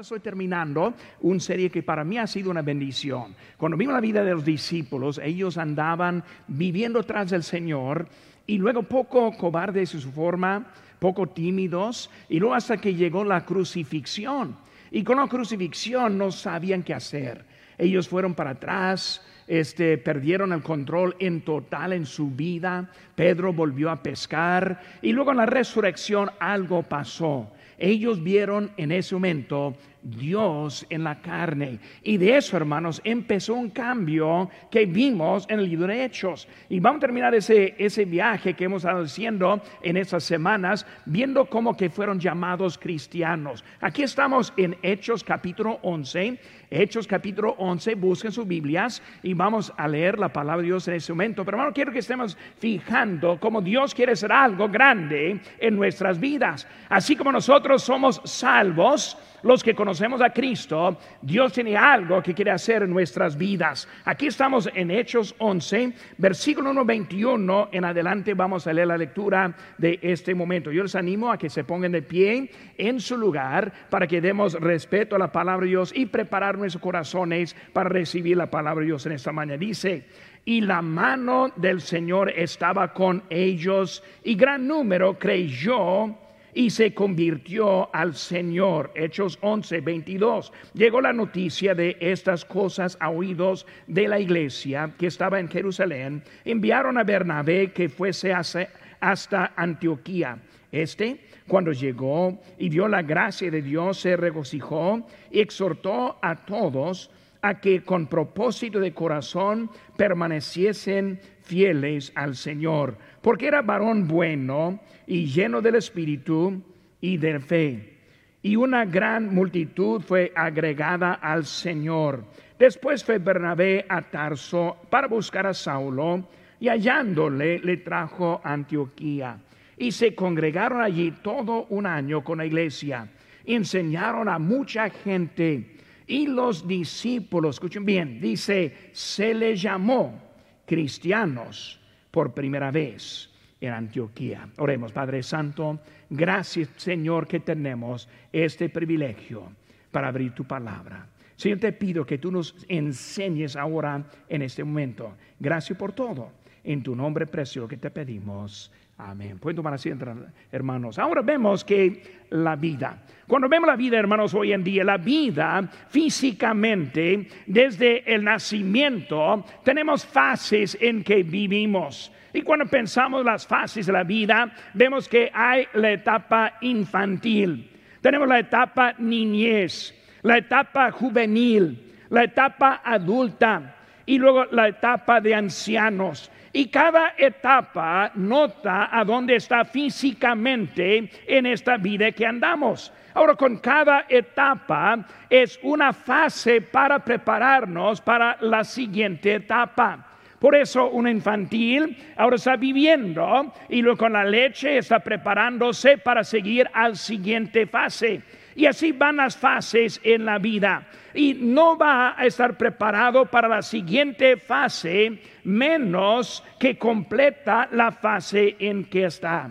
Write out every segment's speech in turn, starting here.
Estoy terminando una serie que para mí ha sido una bendición. Cuando vimos la vida de los discípulos, ellos andaban viviendo tras del Señor y luego poco cobardes en su forma, poco tímidos, y luego hasta que llegó la crucifixión. Y con la crucifixión no sabían qué hacer. Ellos fueron para atrás, este, perdieron el control en total en su vida. Pedro volvió a pescar y luego en la resurrección algo pasó. Ellos vieron en ese momento Dios en la carne. Y de eso, hermanos, empezó un cambio que vimos en el libro de Hechos. Y vamos a terminar ese, ese viaje que hemos estado haciendo en estas semanas, viendo cómo que fueron llamados cristianos. Aquí estamos en Hechos capítulo 11. Hechos capítulo 11, busquen sus Biblias y vamos a leer la palabra de Dios en ese momento. Pero hermano, quiero que estemos fijando cómo Dios quiere hacer algo grande en nuestras vidas. Así como nosotros somos salvos, los que conocemos a Cristo, Dios tiene algo que quiere hacer en nuestras vidas. Aquí estamos en Hechos 11, versículo 1, 21 en adelante vamos a leer la lectura de este momento. Yo les animo a que se pongan de pie en su lugar para que demos respeto a la palabra de Dios y preparar nuestros corazones para recibir la palabra de Dios en esta mañana. Dice, y la mano del Señor estaba con ellos y gran número creyó y se convirtió al Señor. Hechos 11, 22. Llegó la noticia de estas cosas a oídos de la iglesia que estaba en Jerusalén. Enviaron a Bernabé que fuese hasta Antioquía. Este, cuando llegó y vio la gracia de Dios, se regocijó y exhortó a todos a que con propósito de corazón permaneciesen fieles al Señor, porque era varón bueno y lleno del Espíritu y de fe. Y una gran multitud fue agregada al Señor. Después fue Bernabé a Tarso para buscar a Saulo y hallándole le trajo a Antioquía. Y se congregaron allí todo un año con la iglesia. Enseñaron a mucha gente. Y los discípulos, escuchen bien, dice, se les llamó cristianos por primera vez en Antioquía. Oremos, Padre Santo, gracias Señor que tenemos este privilegio para abrir tu palabra. Señor, te pido que tú nos enseñes ahora en este momento. Gracias por todo. En tu nombre precioso que te pedimos. Amén. Pueden tomar asiento, hermanos. Ahora vemos que la vida, cuando vemos la vida, hermanos, hoy en día, la vida físicamente, desde el nacimiento, tenemos fases en que vivimos. Y cuando pensamos las fases de la vida, vemos que hay la etapa infantil, tenemos la etapa niñez, la etapa juvenil, la etapa adulta y luego la etapa de ancianos. Y cada etapa nota a dónde está físicamente en esta vida que andamos. Ahora, con cada etapa es una fase para prepararnos para la siguiente etapa. Por eso un infantil ahora está viviendo y luego con la leche está preparándose para seguir al siguiente fase. Y así van las fases en la vida. Y no va a estar preparado para la siguiente fase menos que completa la fase en que está.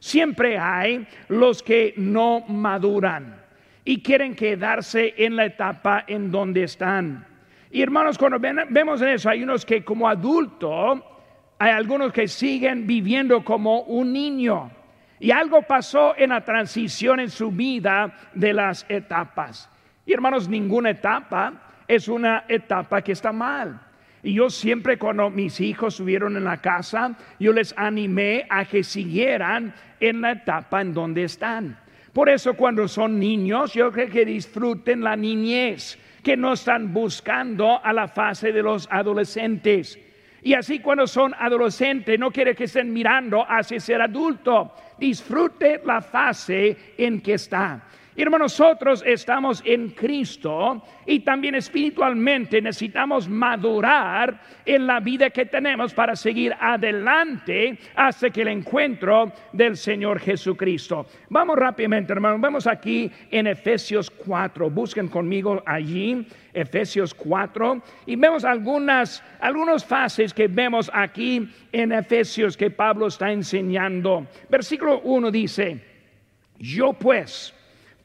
Siempre hay los que no maduran y quieren quedarse en la etapa en donde están. Y hermanos, cuando vemos eso, hay unos que como adulto, hay algunos que siguen viviendo como un niño. Y algo pasó en la transición en su vida de las etapas. Y hermanos, ninguna etapa es una etapa que está mal. Y yo siempre cuando mis hijos estuvieron en la casa, yo les animé a que siguieran en la etapa en donde están. Por eso cuando son niños, yo creo que disfruten la niñez que no están buscando a la fase de los adolescentes. Y así cuando son adolescentes, no quiere que estén mirando hacia ser adulto. Disfrute la fase en que está. Hermanos, nosotros estamos en Cristo y también espiritualmente necesitamos madurar en la vida que tenemos para seguir adelante hasta que el encuentro del Señor Jesucristo. Vamos rápidamente, hermanos, vamos aquí en Efesios 4. Busquen conmigo allí Efesios 4 y vemos algunas algunas fases que vemos aquí en Efesios que Pablo está enseñando. Versículo 1 dice, "Yo pues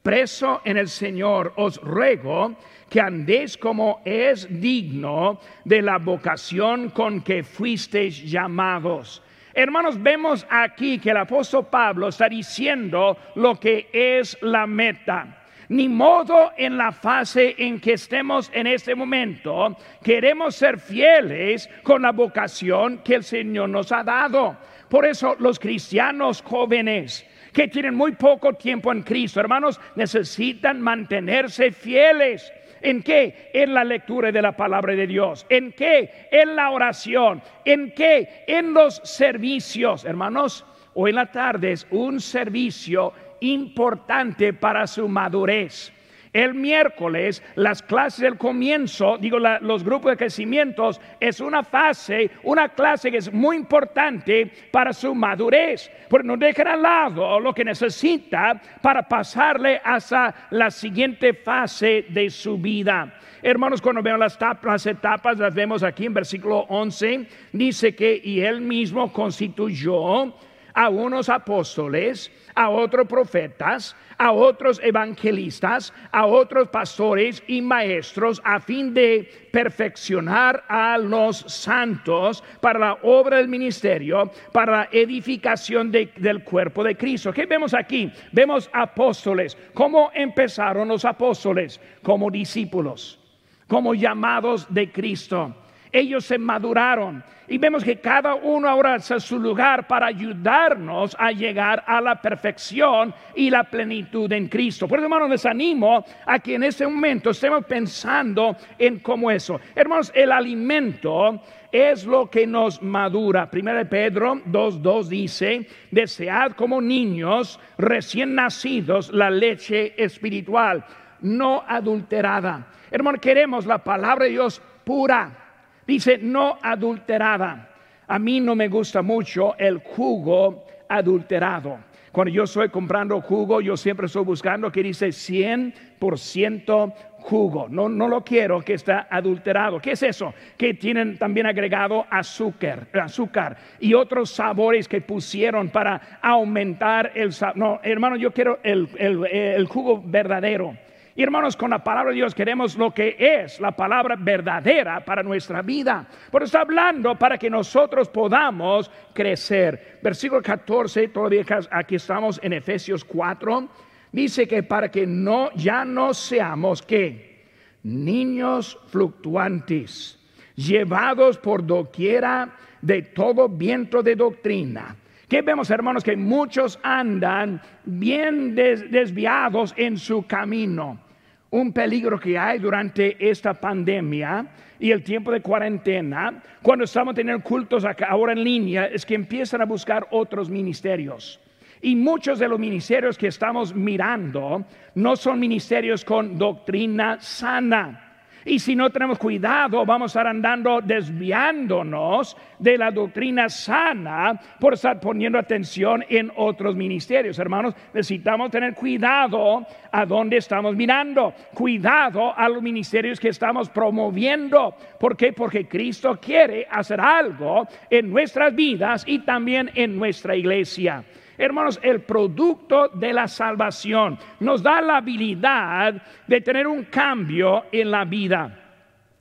preso en el Señor, os ruego que andéis como es digno de la vocación con que fuisteis llamados. Hermanos, vemos aquí que el apóstol Pablo está diciendo lo que es la meta. Ni modo en la fase en que estemos en este momento, queremos ser fieles con la vocación que el Señor nos ha dado. Por eso los cristianos jóvenes que tienen muy poco tiempo en Cristo, hermanos, necesitan mantenerse fieles. ¿En qué? En la lectura de la palabra de Dios. ¿En qué? En la oración. ¿En qué? En los servicios. Hermanos, hoy en la tarde es un servicio importante para su madurez. El miércoles, las clases del comienzo, digo, los grupos de crecimientos, es una fase, una clase que es muy importante para su madurez, porque no dejen al lado lo que necesita para pasarle hasta la siguiente fase de su vida. Hermanos, cuando vemos las, las etapas, las vemos aquí en versículo 11, dice que y él mismo constituyó a unos apóstoles, a otros profetas, a otros evangelistas, a otros pastores y maestros, a fin de perfeccionar a los santos para la obra del ministerio, para la edificación del cuerpo de Cristo. ¿Qué vemos aquí? Vemos apóstoles. ¿Cómo empezaron los apóstoles? Como discípulos, como llamados de Cristo ellos se maduraron. Y vemos que cada uno ahora hace su lugar para ayudarnos a llegar a la perfección y la plenitud en Cristo. Por eso, hermanos, les animo a que en este momento estemos pensando en cómo eso. Hermanos, el alimento es lo que nos madura. Primero de Pedro 2.2 dice, desead como niños recién nacidos la leche espiritual, no adulterada. Hermano, queremos la palabra de Dios pura Dice no adulterada. A mí no me gusta mucho el jugo adulterado. Cuando yo estoy comprando jugo, yo siempre estoy buscando que dice 100% jugo. No, no lo quiero que está adulterado. ¿Qué es eso? Que tienen también agregado azúcar, azúcar y otros sabores que pusieron para aumentar el sabor. No, hermano, yo quiero el, el jugo verdadero y hermanos, con la palabra de Dios queremos lo que es la palabra verdadera para nuestra vida. Por eso está hablando para que nosotros podamos crecer. Versículo 14, todavía aquí estamos en Efesios 4. Dice que para que no, ya no seamos que niños fluctuantes, llevados por doquiera de todo viento de doctrina. Que vemos, hermanos, que muchos andan bien desviados en su camino un peligro que hay durante esta pandemia y el tiempo de cuarentena, cuando estamos teniendo cultos ahora en línea, es que empiezan a buscar otros ministerios. Y muchos de los ministerios que estamos mirando no son ministerios con doctrina sana y si no tenemos cuidado, vamos a estar andando desviándonos de la doctrina sana por estar poniendo atención en otros ministerios. Hermanos, necesitamos tener cuidado a dónde estamos mirando, cuidado a los ministerios que estamos promoviendo. ¿Por qué? Porque Cristo quiere hacer algo en nuestras vidas y también en nuestra iglesia. Hermanos, el producto de la salvación nos da la habilidad de tener un cambio en la vida.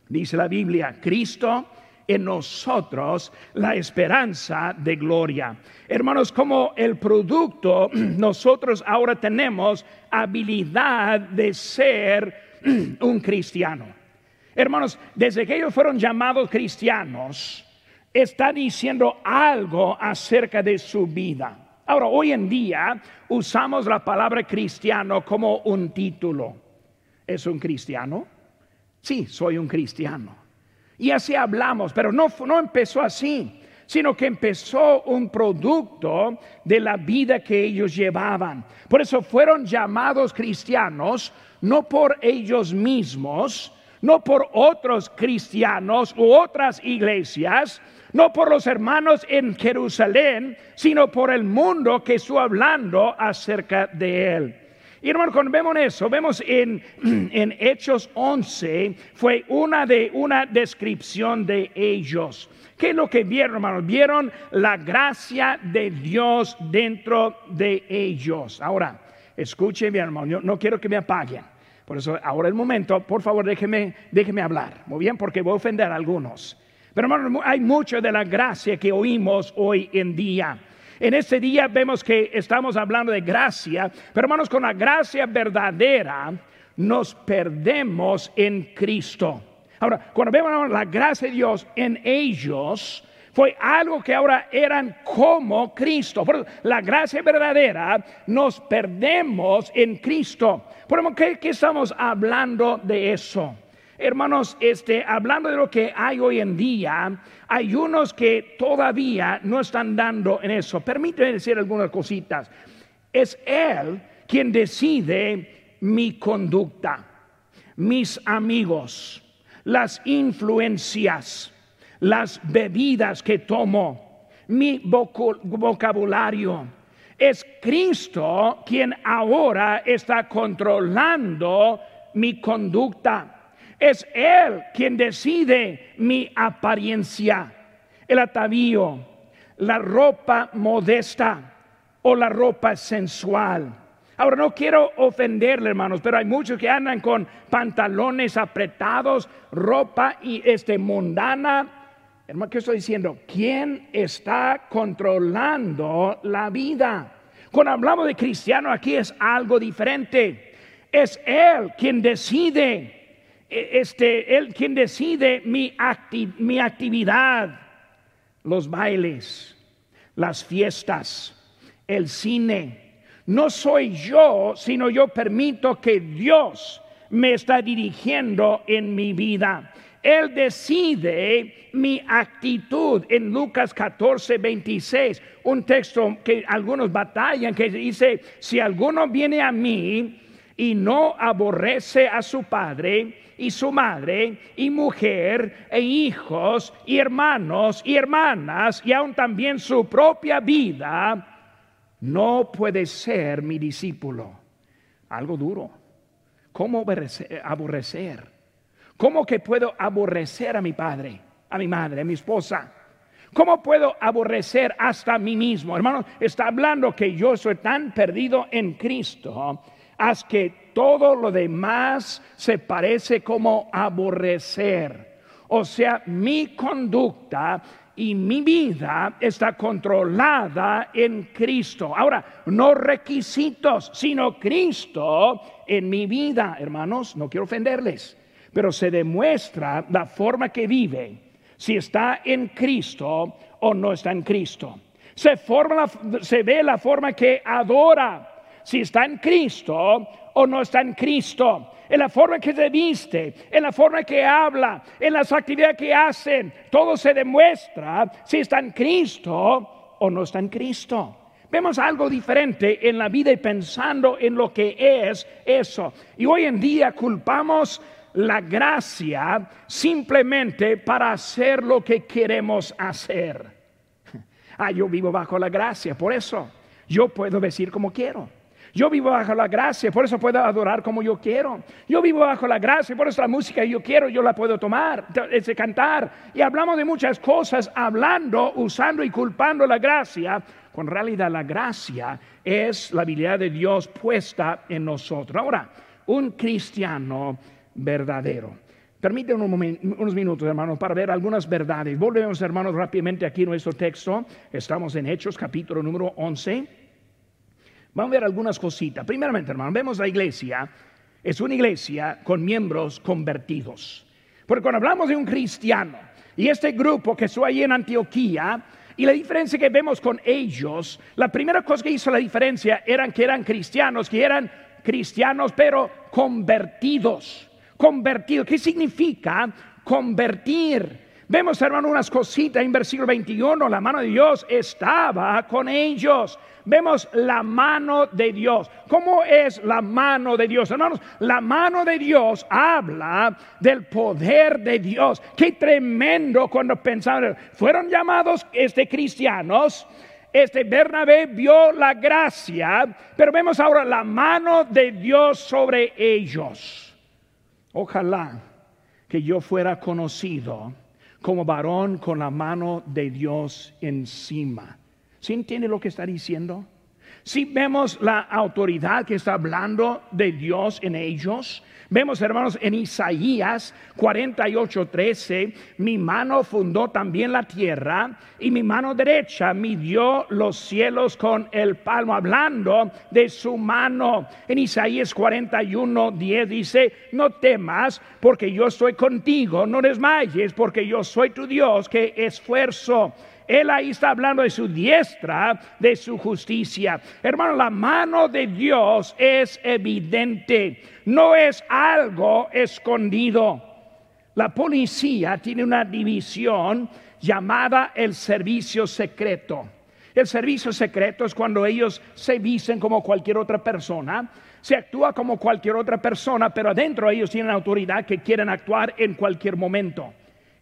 Dice la Biblia, Cristo en nosotros la esperanza de gloria. Hermanos, como el producto, nosotros ahora tenemos habilidad de ser un cristiano. Hermanos, desde que ellos fueron llamados cristianos, está diciendo algo acerca de su vida. Ahora, hoy en día usamos la palabra cristiano como un título. ¿Es un cristiano? Sí, soy un cristiano. Y así hablamos, pero no, no empezó así, sino que empezó un producto de la vida que ellos llevaban. Por eso fueron llamados cristianos, no por ellos mismos, no por otros cristianos u otras iglesias, no por los hermanos en Jerusalén, sino por el mundo que estuvo hablando acerca de él. Y hermano, cuando vemos eso, vemos en, en Hechos 11, fue una de una descripción de ellos. ¿Qué es lo que vieron, hermanos? Vieron la gracia de Dios dentro de ellos. Ahora, escuche mi hermano, no quiero que me apaguen. Por eso ahora el momento, por favor, déjeme, déjeme hablar. Muy bien, porque voy a ofender a algunos. Pero hermano, hay mucho de la gracia que oímos hoy en día. En este día vemos que estamos hablando de gracia, pero hermanos, con la gracia verdadera nos perdemos en Cristo. Ahora, cuando vemos la gracia de Dios en ellos, fue algo que ahora eran como Cristo. Por la gracia verdadera nos perdemos en Cristo. Por ¿qué, ¿qué, estamos hablando de eso? Hermanos, este, hablando de lo que hay hoy en día, hay unos que todavía no están dando en eso. Permíteme decir algunas cositas. Es Él quien decide mi conducta, mis amigos, las influencias las bebidas que tomo, mi vocabulario. Es Cristo quien ahora está controlando mi conducta. Es Él quien decide mi apariencia, el atavío, la ropa modesta o la ropa sensual. Ahora no quiero ofenderle, hermanos, pero hay muchos que andan con pantalones apretados, ropa y este mundana Hermano, ¿qué estoy diciendo? ¿Quién está controlando la vida? Cuando hablamos de cristiano aquí es algo diferente. Es Él quien decide, este, Él quien decide mi, mi actividad, los bailes, las fiestas, el cine. No soy yo, sino yo permito que Dios me está dirigiendo en mi vida. Él decide mi actitud en Lucas 14, 26, un texto que algunos batallan, que dice, si alguno viene a mí y no aborrece a su padre y su madre y mujer e hijos y hermanos y hermanas y aún también su propia vida, no puede ser mi discípulo. Algo duro. ¿Cómo aborrecer? ¿Cómo que puedo aborrecer a mi padre, a mi madre, a mi esposa? ¿Cómo puedo aborrecer hasta a mí mismo? Hermano, está hablando que yo soy tan perdido en Cristo, haz que todo lo demás se parece como aborrecer. O sea, mi conducta y mi vida está controlada en Cristo. Ahora, no requisitos, sino Cristo en mi vida, hermanos, no quiero ofenderles pero se demuestra la forma que vive, si está en Cristo o no está en Cristo. Se, forma se ve la forma que adora, si está en Cristo o no está en Cristo. En la forma que se viste, en la forma que habla, en las actividades que hacen, todo se demuestra si está en Cristo o no está en Cristo. Vemos algo diferente en la vida y pensando en lo que es eso. Y hoy en día culpamos la gracia simplemente para hacer lo que queremos hacer. Ah, yo vivo bajo la gracia, por eso yo puedo decir como quiero. Yo vivo bajo la gracia, por eso puedo adorar como yo quiero. Yo vivo bajo la gracia, por eso la música que yo quiero, yo la puedo tomar, cantar. Y hablamos de muchas cosas, hablando, usando y culpando la gracia, en realidad la gracia es la habilidad de Dios puesta en nosotros. Ahora, un cristiano verdadero. Permítanme unos minutos, hermanos, para ver algunas verdades. Volvemos, hermanos, rápidamente aquí nuestro texto. Estamos en Hechos, capítulo número 11. Vamos a ver algunas cositas. Primeramente, hermanos, vemos la iglesia. Es una iglesia con miembros convertidos. Porque cuando hablamos de un cristiano y este grupo que estuvo ahí en Antioquía, y la diferencia que vemos con ellos, la primera cosa que hizo la diferencia eran que eran cristianos, que eran cristianos pero convertidos. Convertido. ¿Qué significa convertir? Vemos, hermano, unas cositas en versículo 21. La mano de Dios estaba con ellos. Vemos la mano de Dios. ¿Cómo es la mano de Dios? Hermanos, la mano de Dios habla del poder de Dios. Qué tremendo cuando pensaron, fueron llamados este, cristianos. Este Bernabé vio la gracia, pero vemos ahora la mano de Dios sobre ellos. Ojalá que yo fuera conocido como varón con la mano de Dios encima. ¿Sí entiende lo que está diciendo? Si vemos la autoridad que está hablando de Dios en ellos, Vemos, hermanos, en Isaías 48, 13, mi mano fundó también la tierra y mi mano derecha midió los cielos con el palmo, hablando de su mano. En Isaías 41, 10 dice, no temas porque yo estoy contigo, no desmayes porque yo soy tu Dios que esfuerzo. Él ahí está hablando de su diestra, de su justicia. Hermano, la mano de Dios es evidente, no es algo escondido. La policía tiene una división llamada el servicio secreto. El servicio secreto es cuando ellos se visten como cualquier otra persona, se actúa como cualquier otra persona, pero adentro ellos tienen autoridad que quieren actuar en cualquier momento.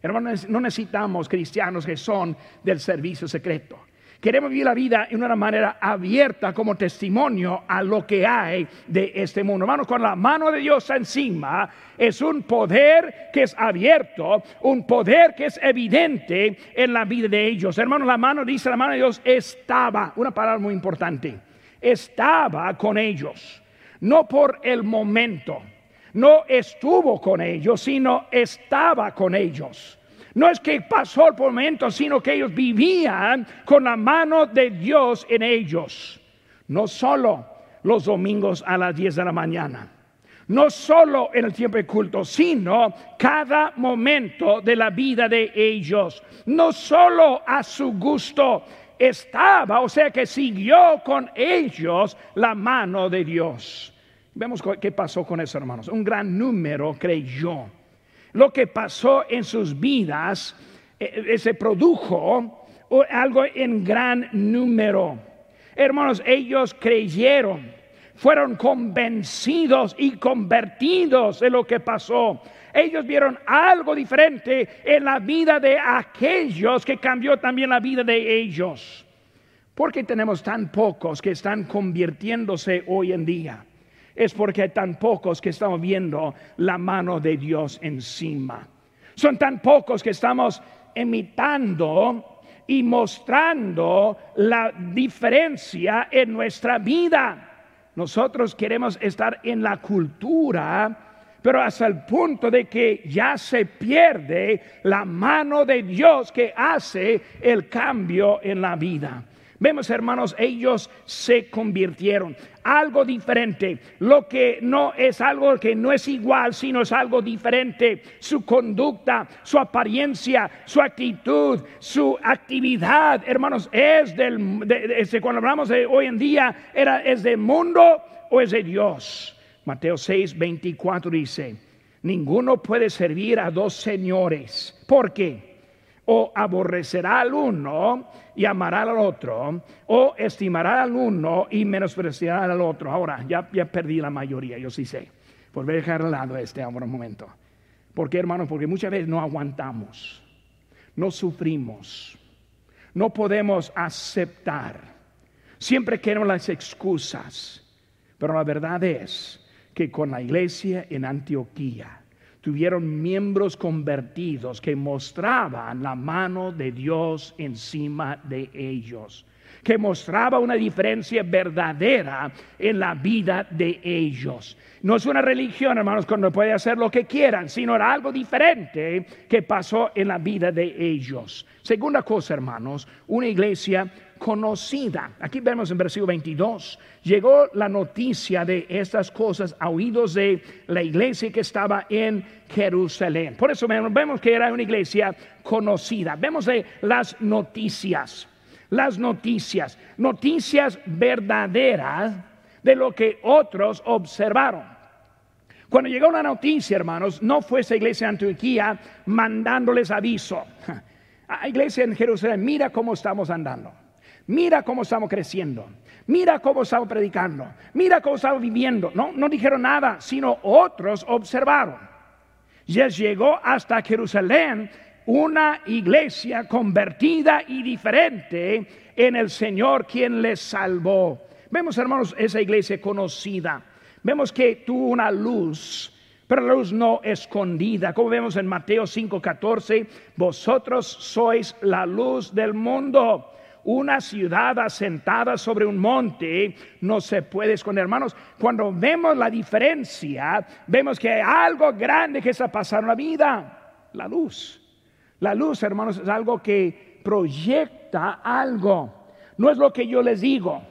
Hermanos, no necesitamos cristianos que son del servicio secreto. Queremos vivir la vida en una manera abierta como testimonio a lo que hay de este mundo. Hermanos, con la mano de Dios encima es un poder que es abierto, un poder que es evidente en la vida de ellos. Hermanos, la mano, dice la mano de Dios, estaba, una palabra muy importante, estaba con ellos, no por el momento no estuvo con ellos, sino estaba con ellos. No es que pasó por momentos, sino que ellos vivían con la mano de Dios en ellos. No solo los domingos a las 10 de la mañana. No solo en el tiempo de culto, sino cada momento de la vida de ellos. No solo a su gusto estaba, o sea que siguió con ellos la mano de Dios. Vemos qué pasó con esos hermanos. Un gran número creyó. Lo que pasó en sus vidas eh, eh, se produjo algo en gran número. Hermanos, ellos creyeron, fueron convencidos y convertidos de lo que pasó. Ellos vieron algo diferente en la vida de aquellos que cambió también la vida de ellos. ¿Por qué tenemos tan pocos que están convirtiéndose hoy en día? Es porque hay tan pocos que estamos viendo la mano de Dios encima. Son tan pocos que estamos imitando y mostrando la diferencia en nuestra vida. Nosotros queremos estar en la cultura, pero hasta el punto de que ya se pierde la mano de Dios que hace el cambio en la vida. Vemos, hermanos, ellos se convirtieron. Algo diferente. Lo que no es algo que no es igual, sino es algo diferente. Su conducta, su apariencia, su actitud, su actividad, hermanos, es del. cuando hablamos de hoy en día, era, ¿es del mundo o es de Dios? Mateo 6, 24 dice: Ninguno puede servir a dos señores. ¿Por qué? O aborrecerá al uno y amará al otro, o estimará al uno y menospreciará al otro. Ahora, ya, ya perdí la mayoría, yo sí sé. Por dejar al lado este ahora un momento. ¿Por qué, hermanos? Porque muchas veces no aguantamos, no sufrimos, no podemos aceptar. Siempre queremos las excusas. Pero la verdad es que con la iglesia en Antioquía, tuvieron miembros convertidos que mostraban la mano de Dios encima de ellos, que mostraba una diferencia verdadera en la vida de ellos. No es una religión, hermanos, cuando puede hacer lo que quieran, sino era algo diferente que pasó en la vida de ellos. Segunda cosa, hermanos, una iglesia conocida. Aquí vemos en versículo 22, llegó la noticia de estas cosas a oídos de la iglesia que estaba en Jerusalén. Por eso vemos que era una iglesia conocida. Vemos de las noticias, las noticias, noticias verdaderas de lo que otros observaron. Cuando llegó la noticia, hermanos, no fue esa iglesia de Antioquía mandándoles aviso. A iglesia en Jerusalén, mira cómo estamos andando. Mira cómo estamos creciendo. Mira cómo estamos predicando. Mira cómo estamos viviendo. No, no dijeron nada, sino otros observaron. Ya llegó hasta Jerusalén una iglesia convertida y diferente en el Señor quien les salvó. Vemos, hermanos, esa iglesia conocida. Vemos que tuvo una luz, pero la luz no escondida. Como vemos en Mateo 5:14, vosotros sois la luz del mundo. Una ciudad asentada sobre un monte no se puede esconder. Hermanos, cuando vemos la diferencia, vemos que hay algo grande que está pasando en la vida. La luz. La luz, hermanos, es algo que proyecta algo. No es lo que yo les digo,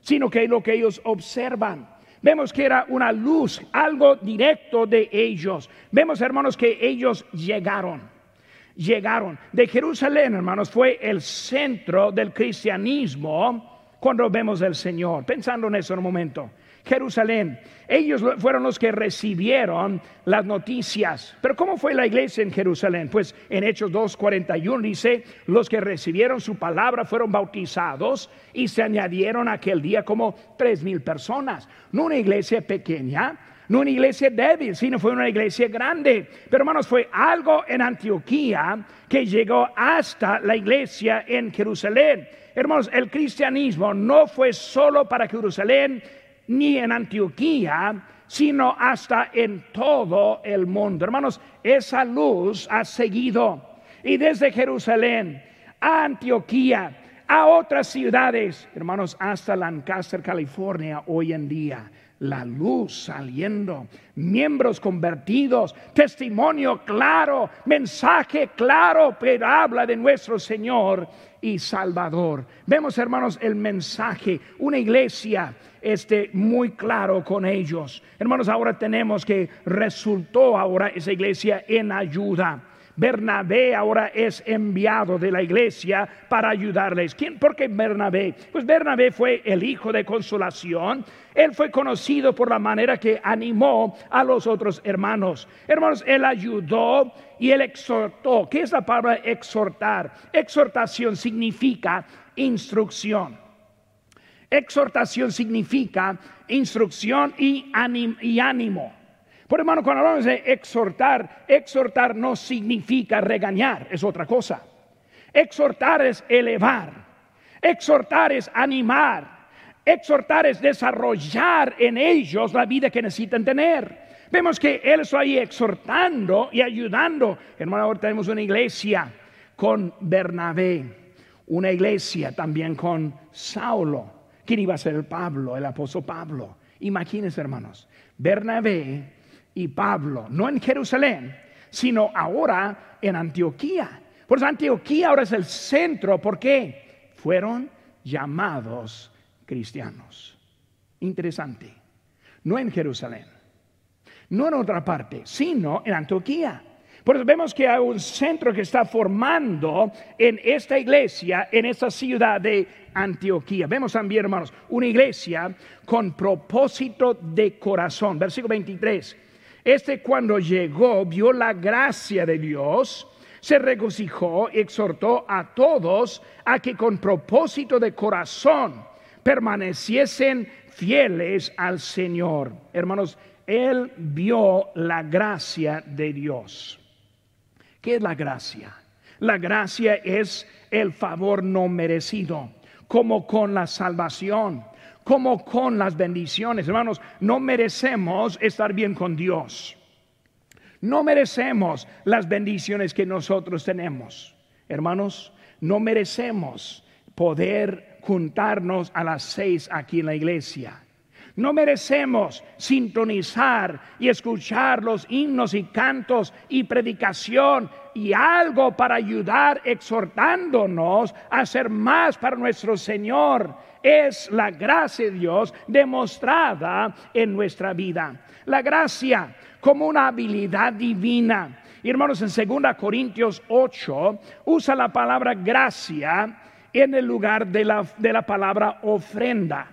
sino que es lo que ellos observan. Vemos que era una luz, algo directo de ellos. Vemos, hermanos, que ellos llegaron. Llegaron. De Jerusalén, hermanos, fue el centro del cristianismo cuando vemos al Señor. Pensando en eso en un momento. Jerusalén. Ellos fueron los que recibieron las noticias. Pero ¿cómo fue la iglesia en Jerusalén? Pues en Hechos 2.41 dice, los que recibieron su palabra fueron bautizados y se añadieron aquel día como tres mil personas. No una iglesia pequeña, no una iglesia débil, sino fue una iglesia grande. Pero hermanos, fue algo en Antioquía que llegó hasta la iglesia en Jerusalén. Hermanos, el cristianismo no fue solo para Jerusalén, ni en Antioquía, sino hasta en todo el mundo. Hermanos, esa luz ha seguido. Y desde Jerusalén a Antioquía, a otras ciudades, hermanos, hasta Lancaster, California, hoy en día la luz saliendo, miembros convertidos, testimonio claro, mensaje claro, pero habla de nuestro Señor y Salvador. Vemos, hermanos, el mensaje, una iglesia este muy claro con ellos. Hermanos, ahora tenemos que resultó ahora esa iglesia en ayuda. Bernabé ahora es enviado de la iglesia para ayudarles. ¿Quién? ¿Por qué Bernabé? Pues Bernabé fue el hijo de consolación. Él fue conocido por la manera que animó a los otros hermanos. Hermanos, él ayudó y él exhortó. ¿Qué es la palabra exhortar? Exhortación significa instrucción. Exhortación significa instrucción y, ánimo. Por hermano, cuando hablamos de exhortar, exhortar no significa regañar, es otra cosa. Exhortar es elevar, exhortar es animar, exhortar es desarrollar en ellos la vida que necesitan tener. Vemos que Él está ahí exhortando y ayudando. Hermano, ahora tenemos una iglesia con Bernabé, una iglesia también con Saulo. ¿Quién iba a ser el Pablo, el apóstol Pablo? Imagínense, hermanos, Bernabé y Pablo, no en Jerusalén, sino ahora en Antioquía. Por eso Antioquía ahora es el centro, porque fueron llamados cristianos. Interesante. No en Jerusalén, no en otra parte, sino en Antioquía. Por eso vemos que hay un centro que está formando en esta iglesia, en esta ciudad de Antioquía. Vemos también, hermanos, una iglesia con propósito de corazón. Versículo 23. Este cuando llegó vio la gracia de Dios, se regocijó y exhortó a todos a que con propósito de corazón permaneciesen fieles al Señor. Hermanos, él vio la gracia de Dios. ¿Qué es la gracia? La gracia es el favor no merecido, como con la salvación como con las bendiciones. Hermanos, no merecemos estar bien con Dios. No merecemos las bendiciones que nosotros tenemos. Hermanos, no merecemos poder juntarnos a las seis aquí en la iglesia. No merecemos sintonizar y escuchar los himnos y cantos y predicación y algo para ayudar exhortándonos a hacer más para nuestro Señor. Es la gracia de Dios demostrada en nuestra vida. La gracia como una habilidad divina. Hermanos, en 2 Corintios 8 usa la palabra gracia en el lugar de la, de la palabra ofrenda.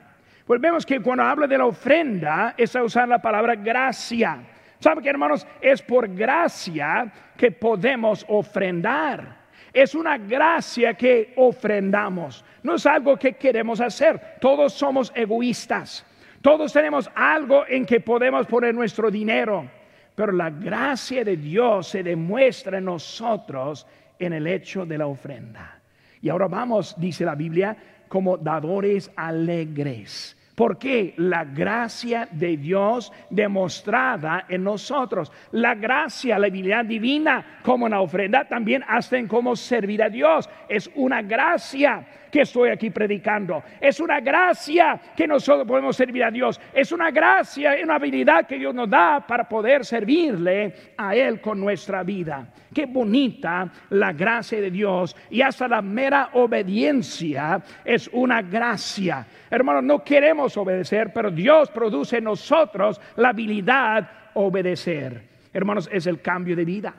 Pues vemos que cuando habla de la ofrenda, está usando la palabra gracia. ¿Saben que hermanos? Es por gracia que podemos ofrendar. Es una gracia que ofrendamos. No es algo que queremos hacer. Todos somos egoístas. Todos tenemos algo en que podemos poner nuestro dinero. Pero la gracia de Dios se demuestra en nosotros en el hecho de la ofrenda. Y ahora vamos, dice la Biblia, como dadores alegres Porque la gracia de Dios demostrada en nosotros, la gracia, la habilidad divina como una ofrenda, también hacen como servir a Dios. Es una gracia que estoy aquí predicando. Es una gracia que nosotros podemos servir a Dios. Es una gracia, una habilidad que Dios nos da para poder servirle a Él con nuestra vida. Qué bonita la gracia de Dios y hasta la mera obediencia es una gracia. Hermanos, no queremos obedecer, pero Dios produce en nosotros la habilidad obedecer. Hermanos, es el cambio de vida.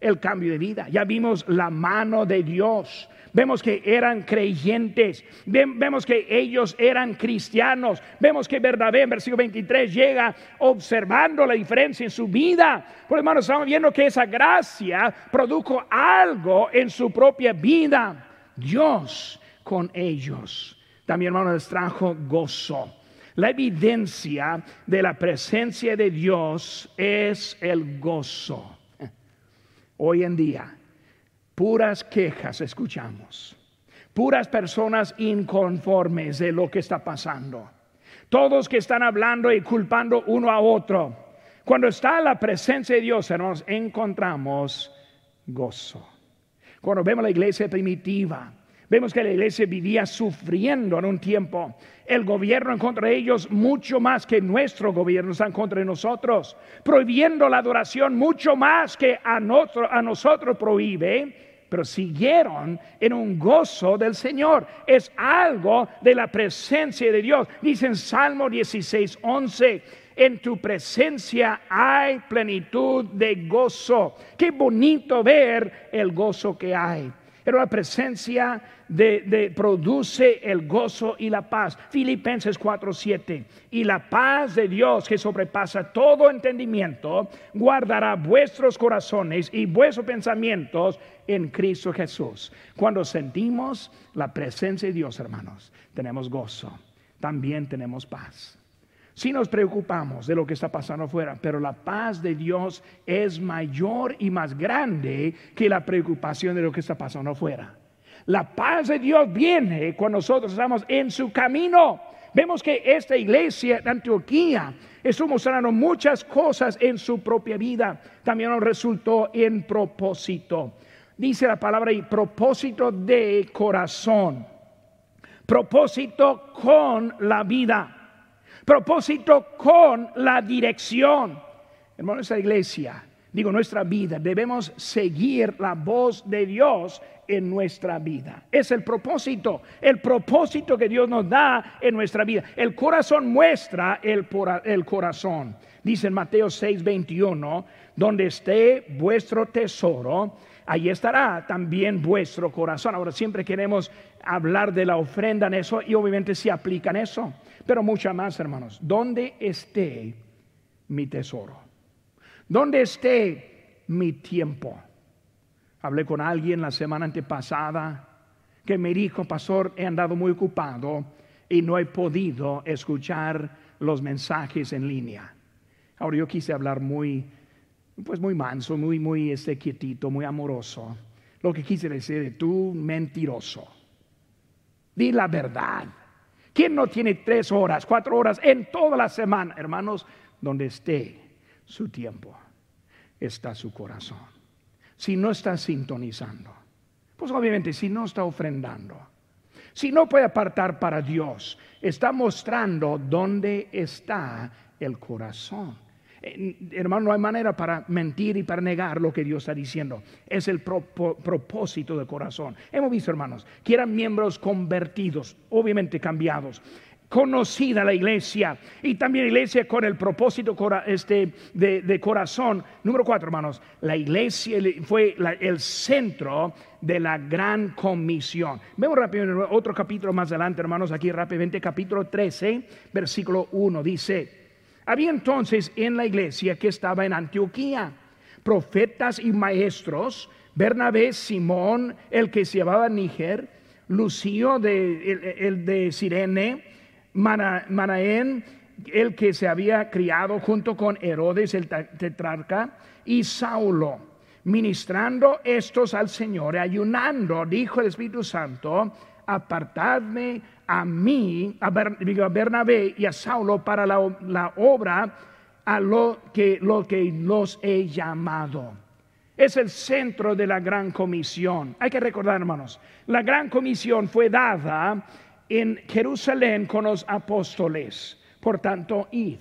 El cambio de vida. Ya vimos la mano de Dios vemos que eran creyentes, vemos que ellos eran cristianos, vemos que Bernabé en versículo 23 llega observando la diferencia en su vida. Por hermanos, estamos viendo que esa gracia produjo algo en su propia vida. Dios con ellos. También, hermanos, les trajo gozo. La evidencia de la presencia de Dios es el gozo. Hoy en día, puras quejas escuchamos, puras personas inconformes de lo que está pasando, todos que están hablando y culpando uno a otro. Cuando está la presencia de Dios, nos encontramos gozo. Cuando vemos la iglesia primitiva, Vemos que la iglesia vivía sufriendo en un tiempo. El gobierno en contra de ellos mucho más que nuestro gobierno está en contra de nosotros. Prohibiendo la adoración mucho más que a, a nosotros prohíbe. Pero siguieron en un gozo del Señor. Es algo de la presencia de Dios. Dice en Salmo 16, 11 en tu presencia hay plenitud de gozo. Qué bonito ver el gozo que hay. Pero la presencia de, produce el gozo y la paz. Filipenses 4:7. Y la paz de Dios que sobrepasa todo entendimiento guardará vuestros corazones y vuestros pensamientos en Cristo Jesús. Cuando sentimos la presencia de Dios, hermanos, tenemos gozo. También tenemos paz. Si nos preocupamos de lo que está pasando afuera, pero la paz de Dios es mayor y más grande que la preocupación de lo que está pasando afuera. La paz de Dios viene cuando nosotros estamos en su camino. Vemos que esta iglesia de Antioquía estuvo mostrando muchas cosas en su propia vida. También nos resultó en propósito. Dice la palabra y propósito de corazón. Propósito con la vida propósito con la dirección. Hermano, esta iglesia, digo, nuestra vida, debemos seguir la voz de Dios en nuestra vida. Es el propósito, el propósito que Dios nos da en nuestra vida. El corazón muestra el, el corazón. Dice en Mateo 6, 21, donde esté vuestro tesoro, ahí estará también vuestro corazón. Ahora siempre queremos hablar de la ofrenda en eso y obviamente se aplica en eso. Pero mucha más, hermanos. ¿Dónde esté mi tesoro? ¿Dónde esté mi tiempo? Hablé con alguien la semana antepasada que me dijo, pastor, he andado muy ocupado y no he podido escuchar los mensajes en línea. Ahora yo quise hablar muy, pues muy manso, muy, muy este, quietito, muy amoroso. Lo que quise decir tú mentiroso. Di la verdad. ¿Quién no tiene tres horas, cuatro horas en toda la semana? Hermanos, donde esté su tiempo, está su corazón. Si no está sintonizando, pues obviamente si no está ofrendando, si no puede apartar para Dios, está mostrando dónde está el corazón. Hermano, no hay manera para mentir y para negar lo que Dios está diciendo. Es el propósito del corazón. Hemos visto, hermanos, que eran miembros convertidos, obviamente cambiados conocida la iglesia y también iglesia con el propósito este, de, corazón. Número cuatro, hermanos, la iglesia fue el centro de la gran comisión. Vemos rápidamente otro capítulo más adelante, hermanos, aquí rápidamente, capítulo 13, versículo 1, dice, había entonces en la iglesia que estaba en Antioquía profetas y maestros, Bernabé, Simón, el que se llamaba Níger, Lucio, el, de Sirene, Manaén, el que se había criado junto con Herodes el tetrarca, y Saulo, ministrando estos al Señor, ayunando, dijo el Espíritu Santo, apartadme a mí, a, Bernabé y a Saulo para la, obra a lo que, lo que los he llamado. Es el centro de la gran comisión. Hay que recordar, hermanos, la gran comisión fue dada en Jerusalén con los apóstoles. Por tanto, id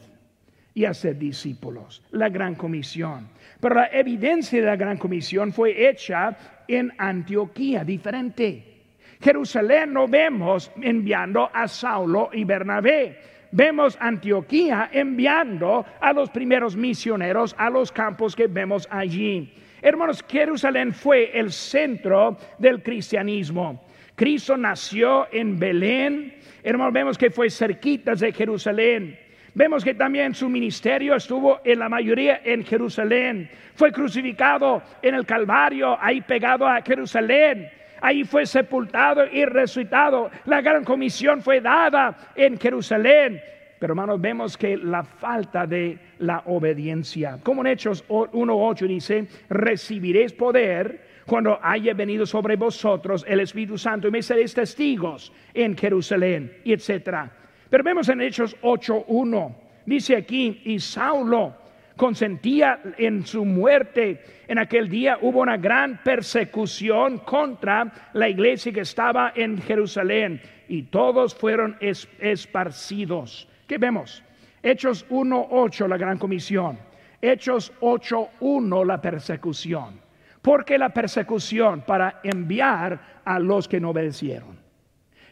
y hacer discípulos. La gran comisión. Pero la evidencia de la gran comisión fue hecha en Antioquía, diferente. Jerusalén no vemos enviando a Saulo y Bernabé. Vemos Antioquía enviando a los primeros misioneros a los campos que vemos allí. Hermanos, Jerusalén fue el centro del cristianismo. Cristo nació en Belén. Hermanos, vemos que fue cerquita de Jerusalén. Vemos que también su ministerio estuvo en la mayoría en Jerusalén. Fue crucificado en el Calvario, ahí pegado a Jerusalén. Ahí fue sepultado y resucitado. La gran comisión fue dada en Jerusalén. Pero hermanos, vemos que la falta de la obediencia. Como en Hechos 1.8 dice, recibiréis poder cuando haya venido sobre vosotros el Espíritu Santo y me seréis testigos en Jerusalén, y etcétera. Pero vemos en Hechos 8.1, dice aquí, y Saulo consentía en su muerte. En aquel día hubo una gran persecución contra la iglesia que estaba en Jerusalén y todos fueron esparcidos. ¿Qué vemos? Hechos 1.8, la gran comisión. Hechos 8.1, la persecución. ¿Por qué la persecución? Para enviar a los que no obedecieron.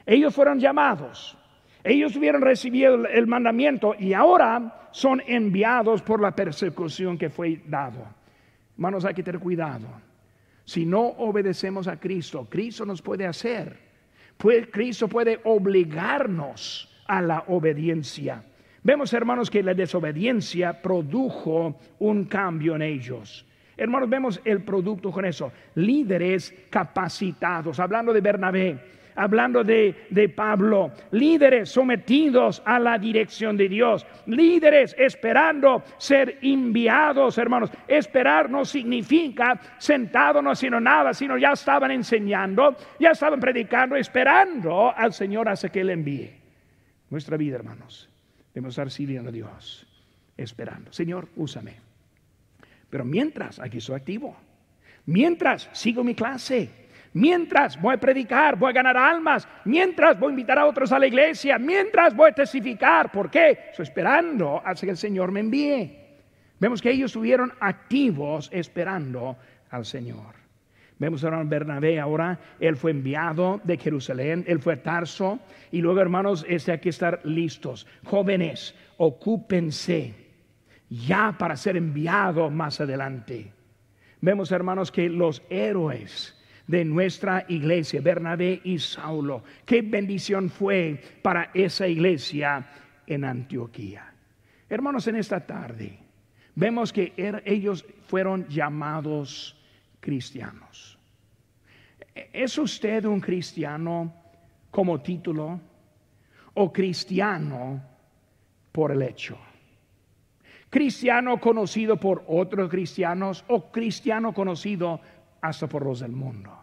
Ellos fueron llamados ellos hubieran recibido el mandamiento y ahora son enviados por la persecución que fue dado. Hermanos, hay que tener cuidado. Si no obedecemos a Cristo, Cristo nos puede hacer. Cristo puede obligarnos a la obediencia. Vemos, hermanos, que la desobediencia produjo un cambio en ellos. Hermanos, vemos el producto con eso. Líderes capacitados. Hablando de Bernabé, hablando de, Pablo, líderes sometidos a la dirección de Dios, líderes esperando ser enviados, hermanos. Esperar no significa sentado no haciendo nada, sino ya estaban enseñando, ya estaban predicando, esperando al Señor hasta que Él envíe. Nuestra vida, hermanos, debemos estar sirviendo a Dios, esperando. Señor, úsame. Pero mientras, aquí soy activo. Mientras sigo mi clase, Mientras voy a predicar, voy a ganar almas. Mientras voy a invitar a otros a la iglesia. Mientras voy a testificar. ¿Por qué? Estoy esperando hasta que el Señor me envíe. Vemos que ellos estuvieron activos esperando al Señor. Vemos a Bernabé ahora, él fue enviado de Jerusalén, él fue a Tarso. Y luego, hermanos, este hay que estar listos. Jóvenes, ocúpense ya para ser enviados más adelante. Vemos, hermanos, que los héroes de nuestra iglesia, Bernabé y Saulo. Qué bendición fue para esa iglesia en Antioquía. Hermanos, en esta tarde vemos que er, ellos fueron llamados cristianos. ¿Es usted un cristiano como título o cristiano por el hecho? ¿Cristiano conocido por otros cristianos o cristiano conocido hasta por los del mundo.